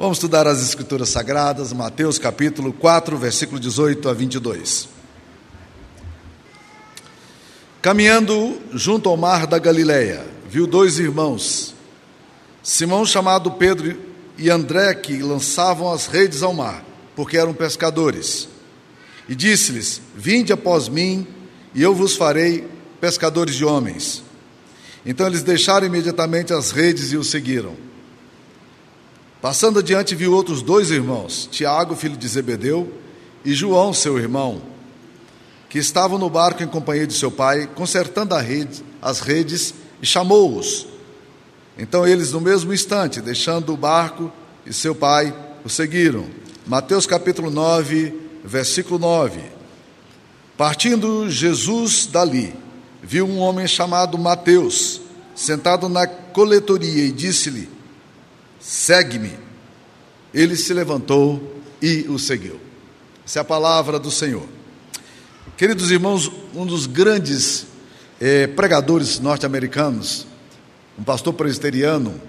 Vamos estudar as Escrituras Sagradas, Mateus capítulo 4, versículo 18 a 22. Caminhando junto ao mar da Galileia, viu dois irmãos, Simão chamado Pedro e André, que lançavam as redes ao mar, porque eram pescadores. E disse-lhes: Vinde após mim, e eu vos farei pescadores de homens. Então eles deixaram imediatamente as redes e o seguiram. Passando adiante, viu outros dois irmãos, Tiago, filho de Zebedeu, e João, seu irmão, que estavam no barco em companhia de seu pai, consertando rede, as redes, e chamou-os. Então eles, no mesmo instante, deixando o barco e seu pai, o seguiram. Mateus capítulo 9, versículo 9. Partindo Jesus dali, viu um homem chamado Mateus, sentado na coletoria, e disse-lhe: segue-me. Ele se levantou e o seguiu. Essa é a palavra do Senhor. Queridos irmãos, um dos grandes eh, pregadores norte-americanos, um pastor presbiteriano,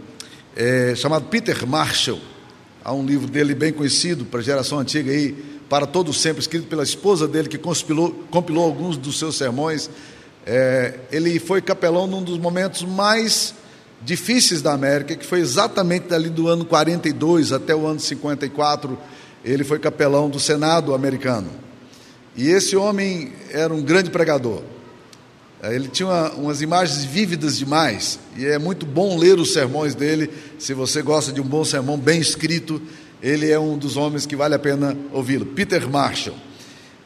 eh, chamado Peter Marshall, há um livro dele bem conhecido para a geração antiga aí, para todos sempre, escrito pela esposa dele, que compilou, compilou alguns dos seus sermões. Eh, ele foi capelão num dos momentos mais difíceis da América, que foi exatamente dali do ano 42 até o ano 54, ele foi capelão do Senado americano. E esse homem era um grande pregador. É, ele tinha uma, umas imagens vívidas demais, e é muito bom ler os sermões dele. Se você gosta de um bom sermão bem escrito, ele é um dos homens que vale a pena ouvi-lo. Peter Marshall.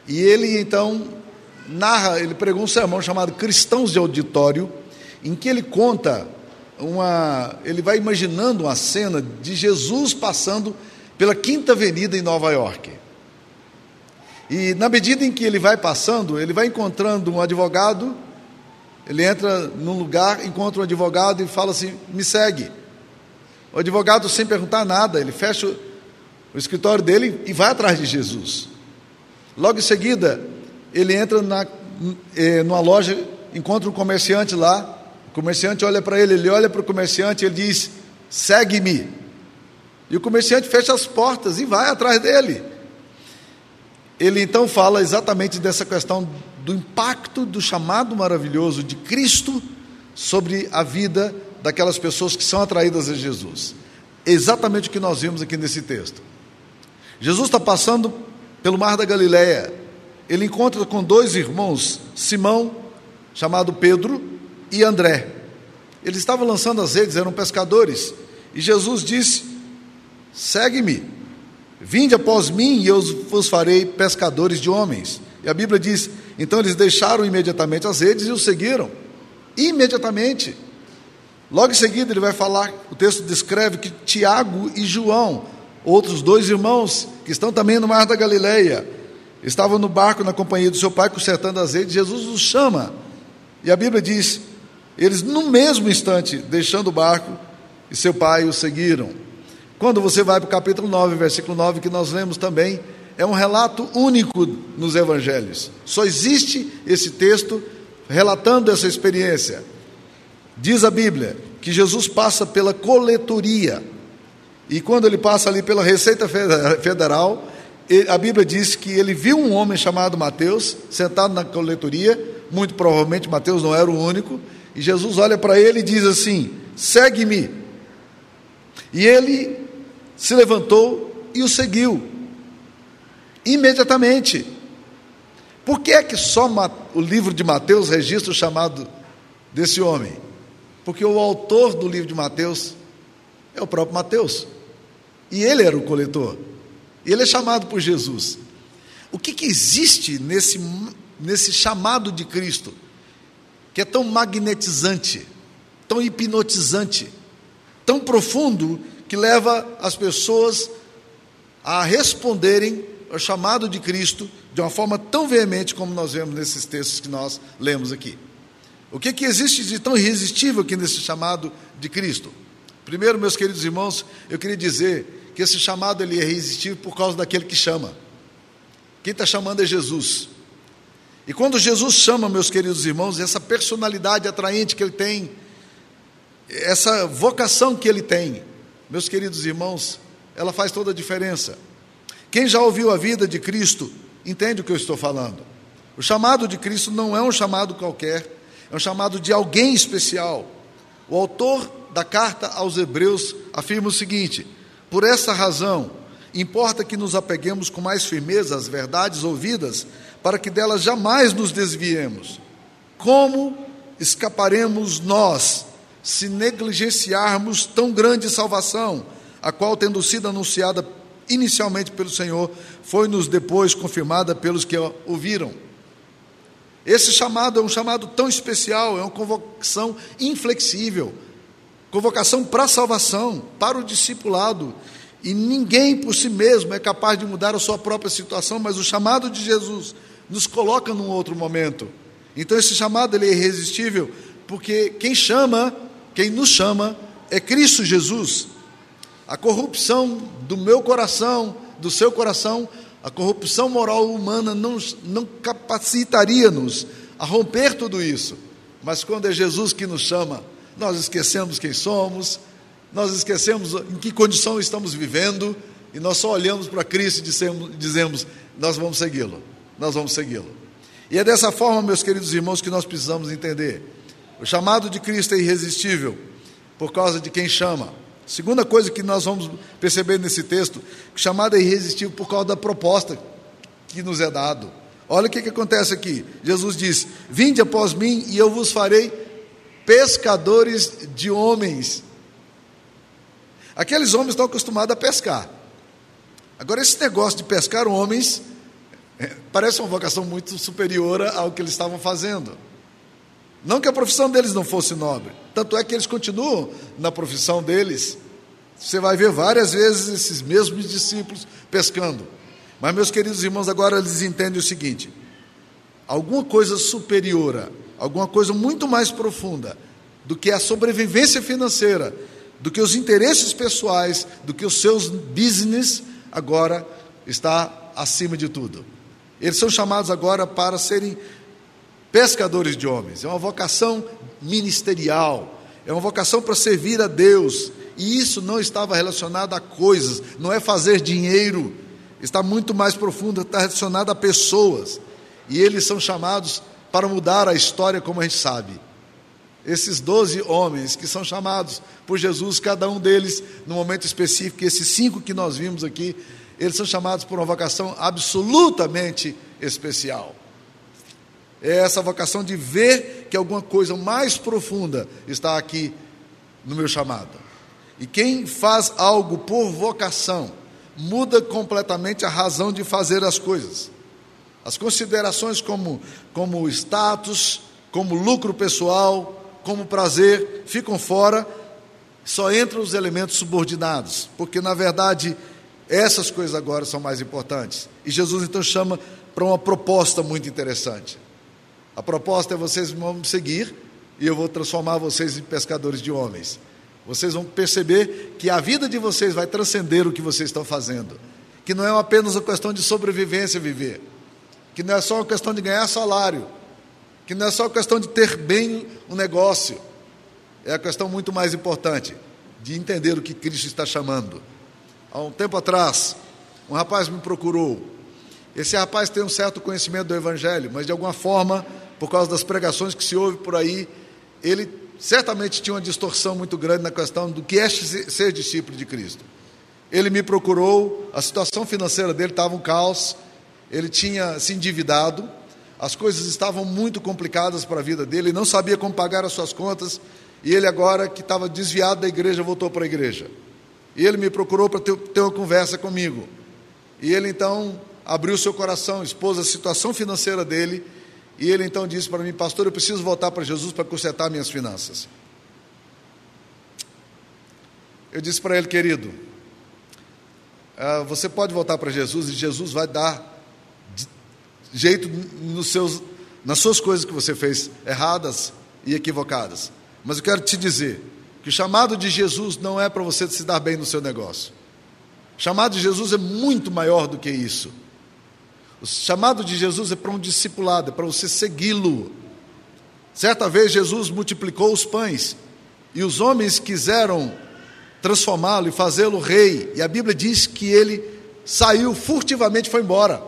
E ele então narra, ele pregou um sermão chamado Cristãos de Auditório, em que ele conta uma, ele vai imaginando uma cena de Jesus passando pela Quinta Avenida em Nova York. E na medida em que ele vai passando, ele vai encontrando um advogado, ele entra num lugar, encontra um advogado e fala assim: me segue. O advogado, sem perguntar nada, ele fecha o escritório dele e vai atrás de Jesus. Logo em seguida, ele entra na, eh, numa loja, encontra um comerciante lá, comerciante olha para ele, ele olha para o comerciante e ele diz: segue-me. E o comerciante fecha as portas e vai atrás dele. Ele então fala exatamente dessa questão do impacto do chamado maravilhoso de Cristo sobre a vida daquelas pessoas que são atraídas a Jesus. Exatamente o que nós vimos aqui nesse texto. Jesus está passando pelo mar da Galileia. Ele encontra com dois irmãos, Simão, chamado Pedro, e André. Eles estavam lançando as redes, eram pescadores. E Jesus disse: Segue-me, vinde após mim e eu vos farei pescadores de homens. E a Bíblia diz: Então eles deixaram imediatamente as redes e o seguiram. Imediatamente. Logo em seguida, ele vai falar, o texto descreve que Tiago e João, outros dois irmãos, que estão também no mar da Galileia, estavam no barco na companhia do seu pai, consertando as redes. Jesus os chama. E a Bíblia diz eles, no mesmo instante, deixando o barco, e seu pai o seguiram. Quando você vai para o capítulo 9, versículo 9, que nós lemos também, é um relato único nos evangelhos. Só existe esse texto relatando essa experiência. Diz a Bíblia que Jesus passa pela coletoria. E quando ele passa ali pela Receita Federal, a Bíblia diz que ele viu um homem chamado Mateus sentado na coletoria, muito provavelmente Mateus não era o único, e Jesus olha para ele e diz assim: segue-me. E ele se levantou e o seguiu, imediatamente. Por que é que só o livro de Mateus registra o chamado desse homem? Porque o autor do livro de Mateus é o próprio Mateus. E ele era o coletor. E ele é chamado por Jesus. O que, que existe nesse, nesse chamado de Cristo? Que é tão magnetizante, tão hipnotizante, tão profundo, que leva as pessoas a responderem ao chamado de Cristo de uma forma tão veemente como nós vemos nesses textos que nós lemos aqui. O que, que existe de tão irresistível aqui nesse chamado de Cristo? Primeiro, meus queridos irmãos, eu queria dizer que esse chamado ele é irresistível por causa daquele que chama. Quem está chamando é Jesus. E quando Jesus chama, meus queridos irmãos, essa personalidade atraente que ele tem, essa vocação que ele tem, meus queridos irmãos, ela faz toda a diferença. Quem já ouviu a vida de Cristo entende o que eu estou falando. O chamado de Cristo não é um chamado qualquer, é um chamado de alguém especial. O autor da carta aos Hebreus afirma o seguinte: por essa razão, importa que nos apeguemos com mais firmeza às verdades ouvidas, para que delas jamais nos desviemos. Como escaparemos nós se negligenciarmos tão grande salvação, a qual, tendo sido anunciada inicialmente pelo Senhor, foi-nos depois confirmada pelos que ouviram? Esse chamado é um chamado tão especial, é uma convocação inflexível, convocação para a salvação, para o discipulado. E ninguém por si mesmo é capaz de mudar a sua própria situação, mas o chamado de Jesus nos coloca num outro momento. Então esse chamado ele é irresistível, porque quem chama, quem nos chama é Cristo Jesus. A corrupção do meu coração, do seu coração, a corrupção moral humana não, não capacitaria-nos a romper tudo isso. Mas quando é Jesus que nos chama, nós esquecemos quem somos, nós esquecemos em que condição estamos vivendo, e nós só olhamos para Cristo e dizemos, nós vamos segui-lo, nós vamos segui-lo. E é dessa forma, meus queridos irmãos, que nós precisamos entender. O chamado de Cristo é irresistível por causa de quem chama. Segunda coisa que nós vamos perceber nesse texto, o chamado é irresistível por causa da proposta que nos é dado. Olha o que, que acontece aqui. Jesus diz: Vinde após mim e eu vos farei pescadores de homens. Aqueles homens estão acostumados a pescar. Agora, esse negócio de pescar homens é, parece uma vocação muito superior ao que eles estavam fazendo. Não que a profissão deles não fosse nobre, tanto é que eles continuam na profissão deles. Você vai ver várias vezes esses mesmos discípulos pescando. Mas, meus queridos irmãos, agora eles entendem o seguinte: alguma coisa superior, alguma coisa muito mais profunda do que a sobrevivência financeira, do que os interesses pessoais, do que os seus business, agora está acima de tudo. Eles são chamados agora para serem pescadores de homens. É uma vocação ministerial, é uma vocação para servir a Deus. E isso não estava relacionado a coisas, não é fazer dinheiro, está muito mais profundo, está relacionado a pessoas. E eles são chamados para mudar a história, como a gente sabe. Esses doze homens que são chamados por Jesus, cada um deles no momento específico, esses cinco que nós vimos aqui, eles são chamados por uma vocação absolutamente especial. É essa vocação de ver que alguma coisa mais profunda está aqui no meu chamado. E quem faz algo por vocação muda completamente a razão de fazer as coisas. As considerações como, como status, como lucro pessoal, como prazer, ficam fora, só entram os elementos subordinados, porque na verdade essas coisas agora são mais importantes. E Jesus então chama para uma proposta muito interessante. A proposta é vocês vão me seguir e eu vou transformar vocês em pescadores de homens. Vocês vão perceber que a vida de vocês vai transcender o que vocês estão fazendo. Que não é apenas uma questão de sobrevivência viver. Que não é só uma questão de ganhar salário. Que não é só questão de ter bem o negócio. É a questão muito mais importante de entender o que Cristo está chamando. Há um tempo atrás, um rapaz me procurou. Esse rapaz tem um certo conhecimento do Evangelho, mas de alguma forma por causa das pregações que se ouve por aí, ele certamente tinha uma distorção muito grande na questão do que é ser discípulo de Cristo. Ele me procurou, a situação financeira dele estava um caos, ele tinha se endividado, as coisas estavam muito complicadas para a vida dele, ele não sabia como pagar as suas contas, e ele agora que estava desviado da igreja, voltou para a igreja. E ele me procurou para ter, ter uma conversa comigo. E ele então abriu seu coração, expôs a situação financeira dele, e ele então disse para mim, pastor, eu preciso voltar para Jesus para consertar minhas finanças. Eu disse para ele, querido, uh, você pode voltar para Jesus e Jesus vai dar jeito nos seus, nas suas coisas que você fez erradas e equivocadas. Mas eu quero te dizer que o chamado de Jesus não é para você se dar bem no seu negócio. O chamado de Jesus é muito maior do que isso. O chamado de Jesus é para um discipulado, é para você segui-lo. Certa vez Jesus multiplicou os pães e os homens quiseram transformá-lo e fazê-lo rei. E a Bíblia diz que ele saiu furtivamente foi embora.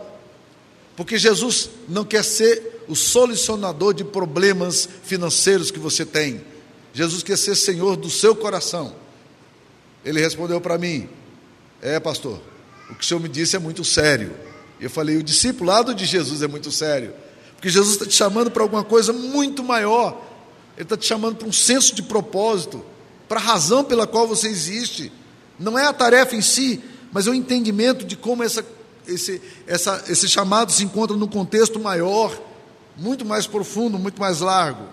Porque Jesus não quer ser o solucionador de problemas financeiros que você tem. Jesus quer ser Senhor do seu coração. Ele respondeu para mim: É, pastor, o que o senhor me disse é muito sério. Eu falei: O discipulado de Jesus é muito sério. Porque Jesus está te chamando para alguma coisa muito maior. Ele está te chamando para um senso de propósito para a razão pela qual você existe. Não é a tarefa em si, mas é o entendimento de como essa, esse, essa, esse chamado se encontra num contexto maior, muito mais profundo, muito mais largo.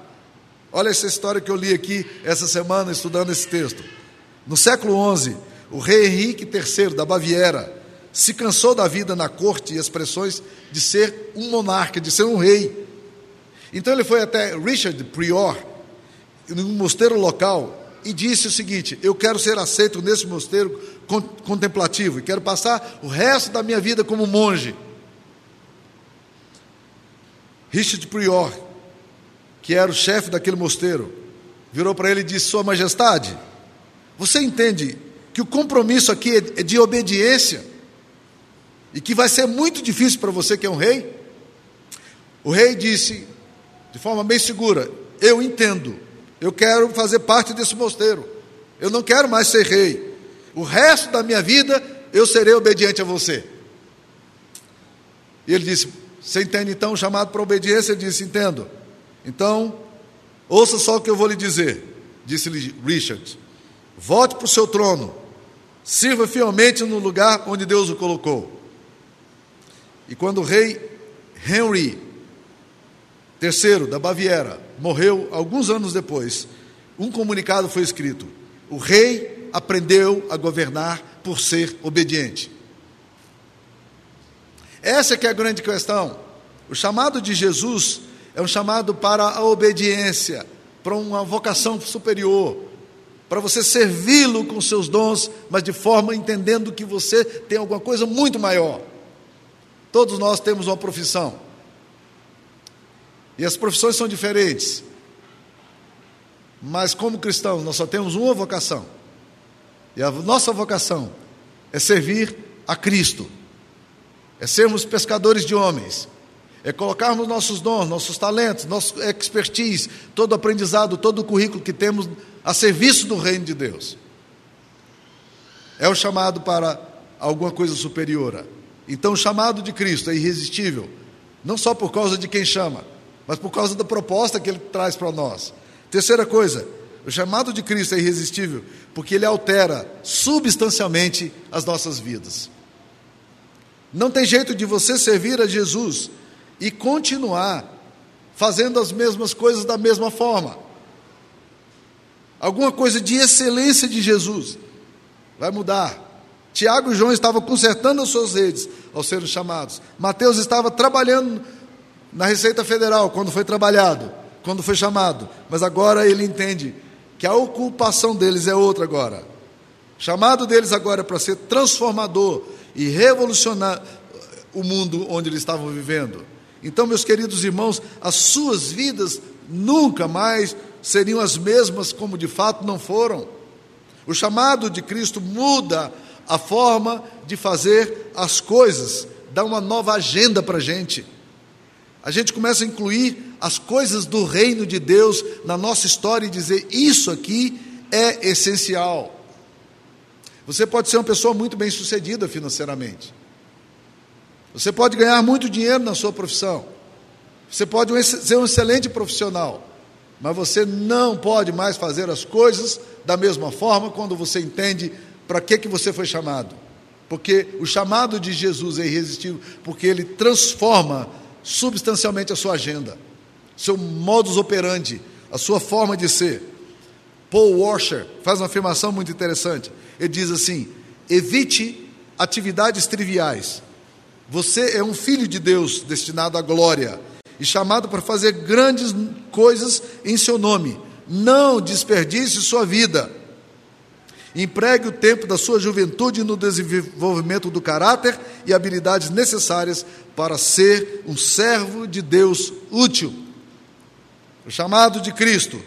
Olha essa história que eu li aqui essa semana, estudando esse texto. No século XI, o rei Henrique III da Baviera se cansou da vida na corte e expressões de ser um monarca, de ser um rei. Então ele foi até Richard Prior, num mosteiro local, e disse o seguinte: Eu quero ser aceito nesse mosteiro contemplativo e quero passar o resto da minha vida como monge. Richard Prior, que era o chefe daquele mosteiro, virou para ele e disse: Sua Majestade, você entende que o compromisso aqui é de obediência e que vai ser muito difícil para você que é um rei? O rei disse, de forma bem segura: Eu entendo, eu quero fazer parte desse mosteiro. Eu não quero mais ser rei. O resto da minha vida eu serei obediente a você. E ele disse: Você entende então o chamado para obediência? Ele disse: Entendo. Então, ouça só o que eu vou lhe dizer. Disse-lhe Richard: Volte para o seu trono. Sirva fielmente no lugar onde Deus o colocou. E quando o rei Henry III da Baviera morreu alguns anos depois, um comunicado foi escrito: o rei aprendeu a governar por ser obediente. Essa é que é a grande questão. O chamado de Jesus é um chamado para a obediência, para uma vocação superior, para você servi-lo com seus dons, mas de forma entendendo que você tem alguma coisa muito maior. Todos nós temos uma profissão. E as profissões são diferentes. Mas como cristãos, nós só temos uma vocação. E a nossa vocação é servir a Cristo. É sermos pescadores de homens. É colocarmos nossos dons, nossos talentos, nosso expertise, todo o aprendizado, todo o currículo que temos a serviço do reino de Deus. É o chamado para alguma coisa superior. Então, o chamado de Cristo é irresistível, não só por causa de quem chama, mas por causa da proposta que ele traz para nós. Terceira coisa, o chamado de Cristo é irresistível porque ele altera substancialmente as nossas vidas. Não tem jeito de você servir a Jesus e continuar fazendo as mesmas coisas da mesma forma. Alguma coisa de excelência de Jesus vai mudar. Tiago e João estavam consertando as suas redes ao serem chamados. Mateus estava trabalhando na Receita Federal, quando foi trabalhado, quando foi chamado, mas agora ele entende que a ocupação deles é outra agora. O chamado deles agora é para ser transformador e revolucionar o mundo onde eles estavam vivendo. Então, meus queridos irmãos, as suas vidas nunca mais seriam as mesmas como de fato não foram. O chamado de Cristo muda a forma de fazer as coisas, dá uma nova agenda para a gente a gente começa a incluir as coisas do reino de Deus na nossa história e dizer: isso aqui é essencial. Você pode ser uma pessoa muito bem sucedida financeiramente. Você pode ganhar muito dinheiro na sua profissão. Você pode ser um excelente profissional. Mas você não pode mais fazer as coisas da mesma forma quando você entende para que, que você foi chamado. Porque o chamado de Jesus é irresistível, porque ele transforma substancialmente a sua agenda, seu modus operandi, a sua forma de ser. Paul Washer faz uma afirmação muito interessante. Ele diz assim: evite atividades triviais. Você é um filho de Deus destinado à glória e chamado para fazer grandes coisas em seu nome. Não desperdice sua vida. Empregue o tempo da sua juventude no desenvolvimento do caráter e habilidades necessárias para ser um servo de Deus útil. O chamado de Cristo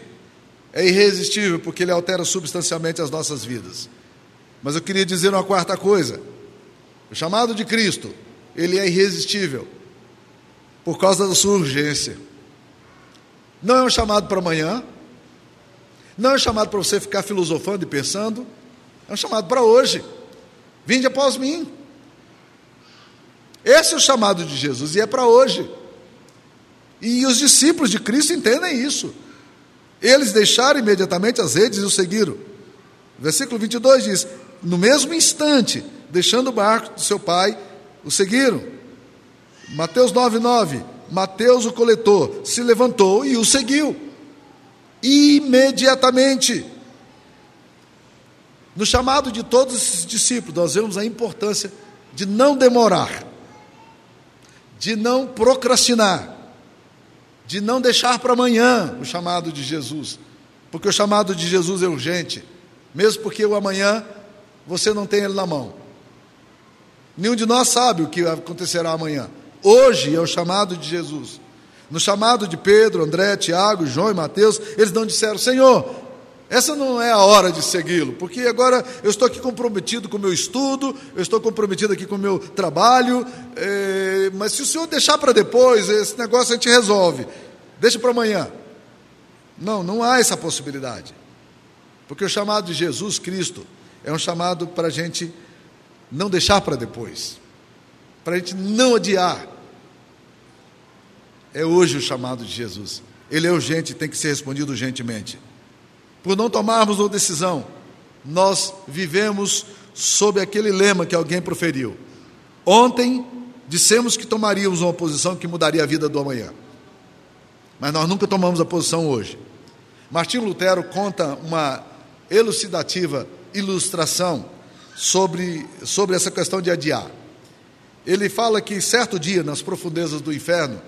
é irresistível porque ele altera substancialmente as nossas vidas. Mas eu queria dizer uma quarta coisa. O chamado de Cristo, ele é irresistível por causa da sua urgência. Não é um chamado para amanhã, não é um chamado para você ficar filosofando e pensando, é um chamado para hoje. Vinde após mim. Esse é o chamado de Jesus e é para hoje. E os discípulos de Cristo entendem isso. Eles deixaram imediatamente as redes e o seguiram. Versículo 22 diz: No mesmo instante, deixando o barco do seu pai, o seguiram. Mateus 9,9: Mateus, o coletor, se levantou e o seguiu. Imediatamente. No chamado de todos esses discípulos, nós vemos a importância de não demorar, de não procrastinar, de não deixar para amanhã o chamado de Jesus, porque o chamado de Jesus é urgente, mesmo porque o amanhã você não tem ele na mão. Nenhum de nós sabe o que acontecerá amanhã. Hoje é o chamado de Jesus. No chamado de Pedro, André, Tiago, João e Mateus, eles não disseram: Senhor, essa não é a hora de segui-lo, porque agora eu estou aqui comprometido com o meu estudo, eu estou comprometido aqui com o meu trabalho, é, mas se o senhor deixar para depois, esse negócio a gente resolve, deixa para amanhã. Não, não há essa possibilidade, porque o chamado de Jesus Cristo é um chamado para a gente não deixar para depois, para a gente não adiar. É hoje o chamado de Jesus. Ele é urgente, tem que ser respondido urgentemente. Por não tomarmos uma decisão, nós vivemos sob aquele lema que alguém proferiu. Ontem dissemos que tomaríamos uma posição que mudaria a vida do amanhã. Mas nós nunca tomamos a posição hoje. Martinho Lutero conta uma elucidativa ilustração sobre, sobre essa questão de adiar. Ele fala que certo dia, nas profundezas do inferno,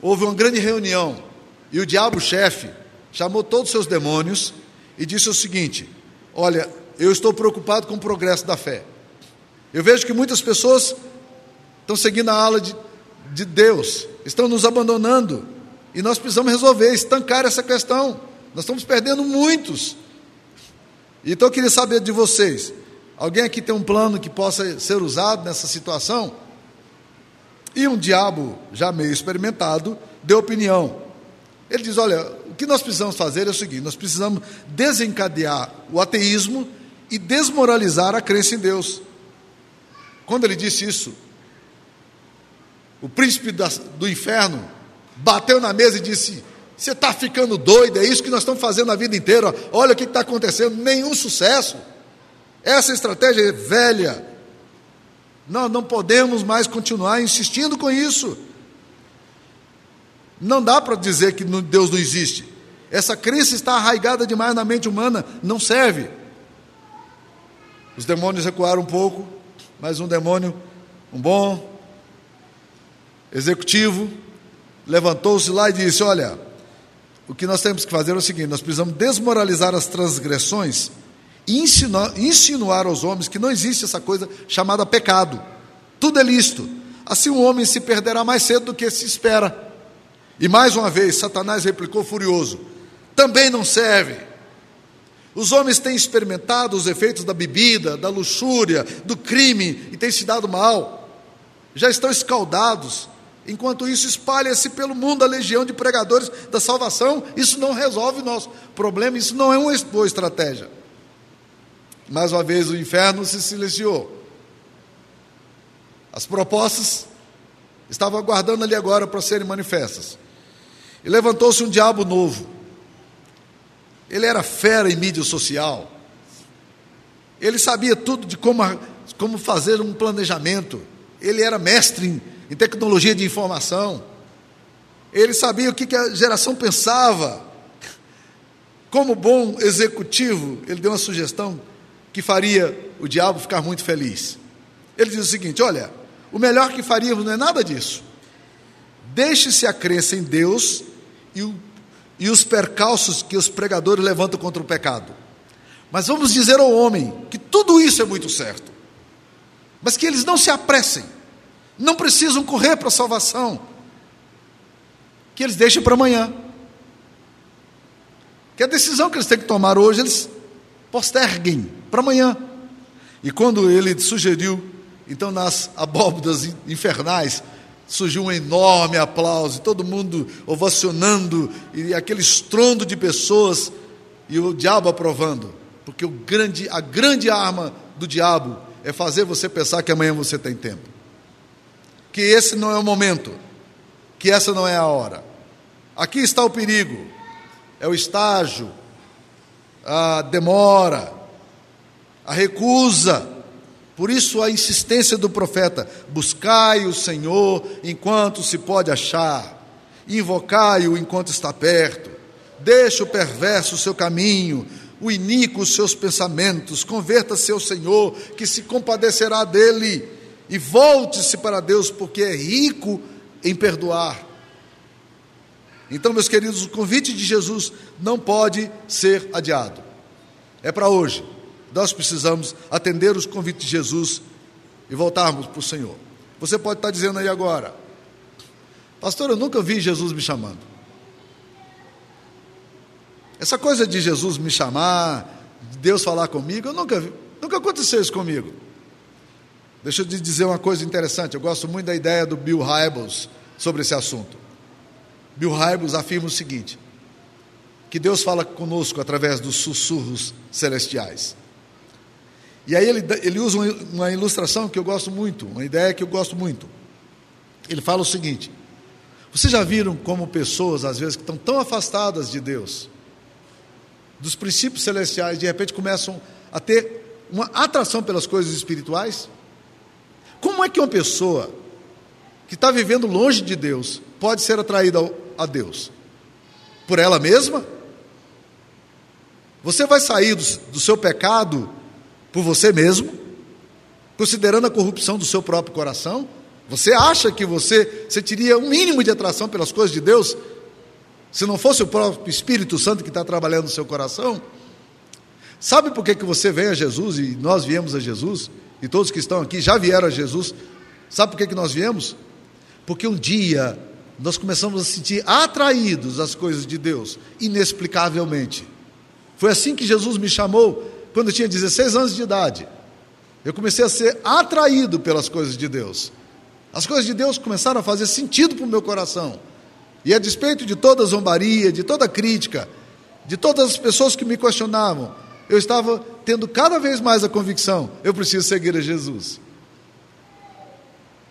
houve uma grande reunião e o diabo-chefe chamou todos os seus demônios e disse o seguinte: Olha, eu estou preocupado com o progresso da fé. Eu vejo que muitas pessoas estão seguindo a ala de, de Deus, estão nos abandonando, e nós precisamos resolver, estancar essa questão. Nós estamos perdendo muitos. Então eu queria saber de vocês: alguém aqui tem um plano que possa ser usado nessa situação? E um diabo, já meio experimentado, deu opinião. Ele diz: olha, que nós precisamos fazer é o seguinte: nós precisamos desencadear o ateísmo e desmoralizar a crença em Deus. Quando ele disse isso, o príncipe do inferno bateu na mesa e disse: Você está ficando doido, é isso que nós estamos fazendo a vida inteira, olha o que está acontecendo, nenhum sucesso. Essa estratégia é velha. Nós não podemos mais continuar insistindo com isso. Não dá para dizer que Deus não existe. Essa crença está arraigada demais na mente humana, não serve. Os demônios recuaram um pouco, mas um demônio, um bom executivo, levantou-se lá e disse: Olha, o que nós temos que fazer é o seguinte: nós precisamos desmoralizar as transgressões e insinuar, insinuar aos homens que não existe essa coisa chamada pecado. Tudo é lícito. Assim o homem se perderá mais cedo do que se espera. E mais uma vez, Satanás replicou furioso: também não serve. Os homens têm experimentado os efeitos da bebida, da luxúria, do crime e têm se dado mal. Já estão escaldados. Enquanto isso, espalha-se pelo mundo a legião de pregadores da salvação. Isso não resolve o nosso problema, isso não é uma boa estratégia. Mais uma vez, o inferno se silenciou. As propostas estavam aguardando ali agora para serem manifestas. E levantou-se um diabo novo. Ele era fera em mídia social. Ele sabia tudo de como, como fazer um planejamento. Ele era mestre em, em tecnologia de informação. Ele sabia o que, que a geração pensava. Como bom executivo, ele deu uma sugestão que faria o diabo ficar muito feliz. Ele diz o seguinte: olha, o melhor que faríamos não é nada disso. Deixe-se a crença em Deus e, o, e os percalços que os pregadores levantam contra o pecado. Mas vamos dizer ao homem que tudo isso é muito certo, mas que eles não se apressem, não precisam correr para a salvação, que eles deixem para amanhã. Que a decisão que eles têm que tomar hoje, eles posterguem para amanhã. E quando ele sugeriu, então nas abóbodas infernais, surgiu um enorme aplauso, todo mundo ovacionando, e aquele estrondo de pessoas, e o diabo aprovando, porque o grande, a grande arma do diabo é fazer você pensar que amanhã você tem tempo, que esse não é o momento, que essa não é a hora. Aqui está o perigo, é o estágio, a demora, a recusa, por isso a insistência do profeta: buscai o Senhor enquanto se pode achar, invocai-o enquanto está perto, deixe o perverso o seu caminho, o iníquo os seus pensamentos, converta-se ao Senhor, que se compadecerá dele, e volte-se para Deus, porque é rico em perdoar. Então, meus queridos, o convite de Jesus não pode ser adiado, é para hoje. Nós precisamos atender os convites de Jesus e voltarmos para o Senhor. Você pode estar dizendo aí agora, pastor, eu nunca vi Jesus me chamando. Essa coisa de Jesus me chamar, de Deus falar comigo, eu nunca vi, nunca aconteceu isso comigo. Deixa eu te dizer uma coisa interessante, eu gosto muito da ideia do Bill Hybels sobre esse assunto. Bill Hybels afirma o seguinte: que Deus fala conosco através dos sussurros celestiais. E aí ele, ele usa uma ilustração que eu gosto muito, uma ideia que eu gosto muito. Ele fala o seguinte: vocês já viram como pessoas, às vezes, que estão tão afastadas de Deus, dos princípios celestiais, de repente começam a ter uma atração pelas coisas espirituais? Como é que uma pessoa que está vivendo longe de Deus pode ser atraída a Deus? Por ela mesma? Você vai sair do, do seu pecado por você mesmo, considerando a corrupção do seu próprio coração? Você acha que você sentiria um mínimo de atração pelas coisas de Deus se não fosse o próprio Espírito Santo que está trabalhando no seu coração? Sabe por que, que você vem a Jesus e nós viemos a Jesus? E todos que estão aqui já vieram a Jesus. Sabe por que, que nós viemos? Porque um dia nós começamos a sentir atraídos às coisas de Deus, inexplicavelmente. Foi assim que Jesus me chamou quando tinha 16 anos de idade. Eu comecei a ser atraído pelas coisas de Deus. As coisas de Deus começaram a fazer sentido para o meu coração. E a despeito de toda zombaria, de toda crítica, de todas as pessoas que me questionavam, eu estava tendo cada vez mais a convicção: eu preciso seguir a Jesus.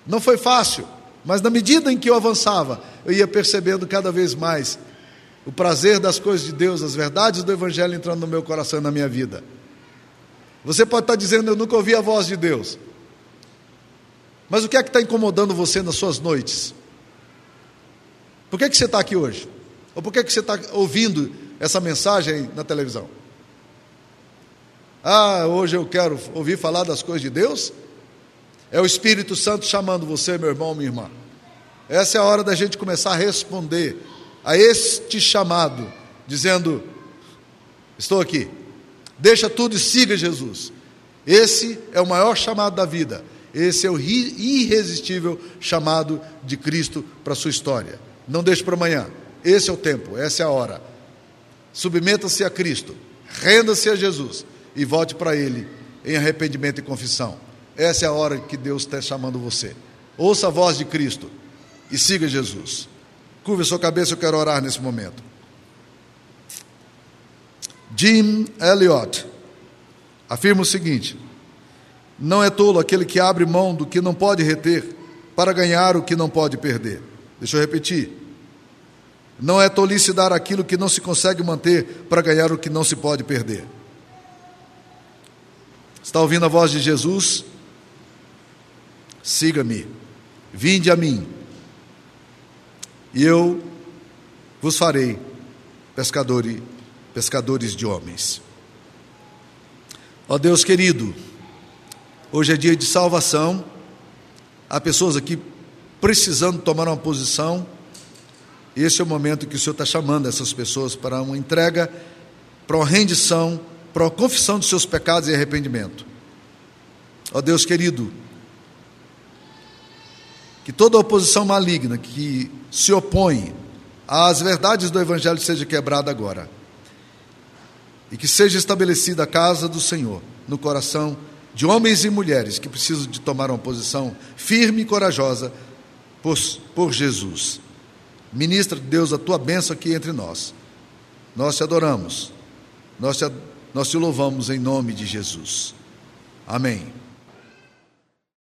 Não foi fácil, mas na medida em que eu avançava, eu ia percebendo cada vez mais o prazer das coisas de Deus, as verdades do Evangelho entrando no meu coração e na minha vida. Você pode estar dizendo, eu nunca ouvi a voz de Deus. Mas o que é que está incomodando você nas suas noites? Por que, que você está aqui hoje? Ou por que, que você está ouvindo essa mensagem na televisão? Ah, hoje eu quero ouvir falar das coisas de Deus? É o Espírito Santo chamando você, meu irmão, minha irmã. Essa é a hora da gente começar a responder a este chamado, dizendo: Estou aqui. Deixa tudo e siga Jesus. Esse é o maior chamado da vida. Esse é o irresistível chamado de Cristo para a sua história. Não deixe para amanhã. Esse é o tempo, essa é a hora. Submeta-se a Cristo, renda-se a Jesus e volte para Ele em arrependimento e confissão. Essa é a hora que Deus está chamando você. Ouça a voz de Cristo e siga Jesus. Curva sua cabeça, eu quero orar nesse momento. Jim Elliot afirma o seguinte: Não é tolo aquele que abre mão do que não pode reter para ganhar o que não pode perder. Deixa eu repetir. Não é tolice dar aquilo que não se consegue manter para ganhar o que não se pode perder. Está ouvindo a voz de Jesus? Siga-me, vinde a mim, e eu vos farei pescadores pescadores de homens. Ó Deus querido, hoje é dia de salvação, há pessoas aqui precisando tomar uma posição, esse é o momento que o Senhor está chamando essas pessoas para uma entrega, para uma rendição, para uma confissão dos seus pecados e arrependimento. Ó Deus querido, que toda oposição maligna que se opõe às verdades do Evangelho seja quebrada agora e que seja estabelecida a casa do Senhor no coração de homens e mulheres que precisam de tomar uma posição firme e corajosa por, por Jesus. Ministra, Deus, a tua bênção aqui entre nós. Nós te adoramos, nós te, nós te louvamos em nome de Jesus. Amém.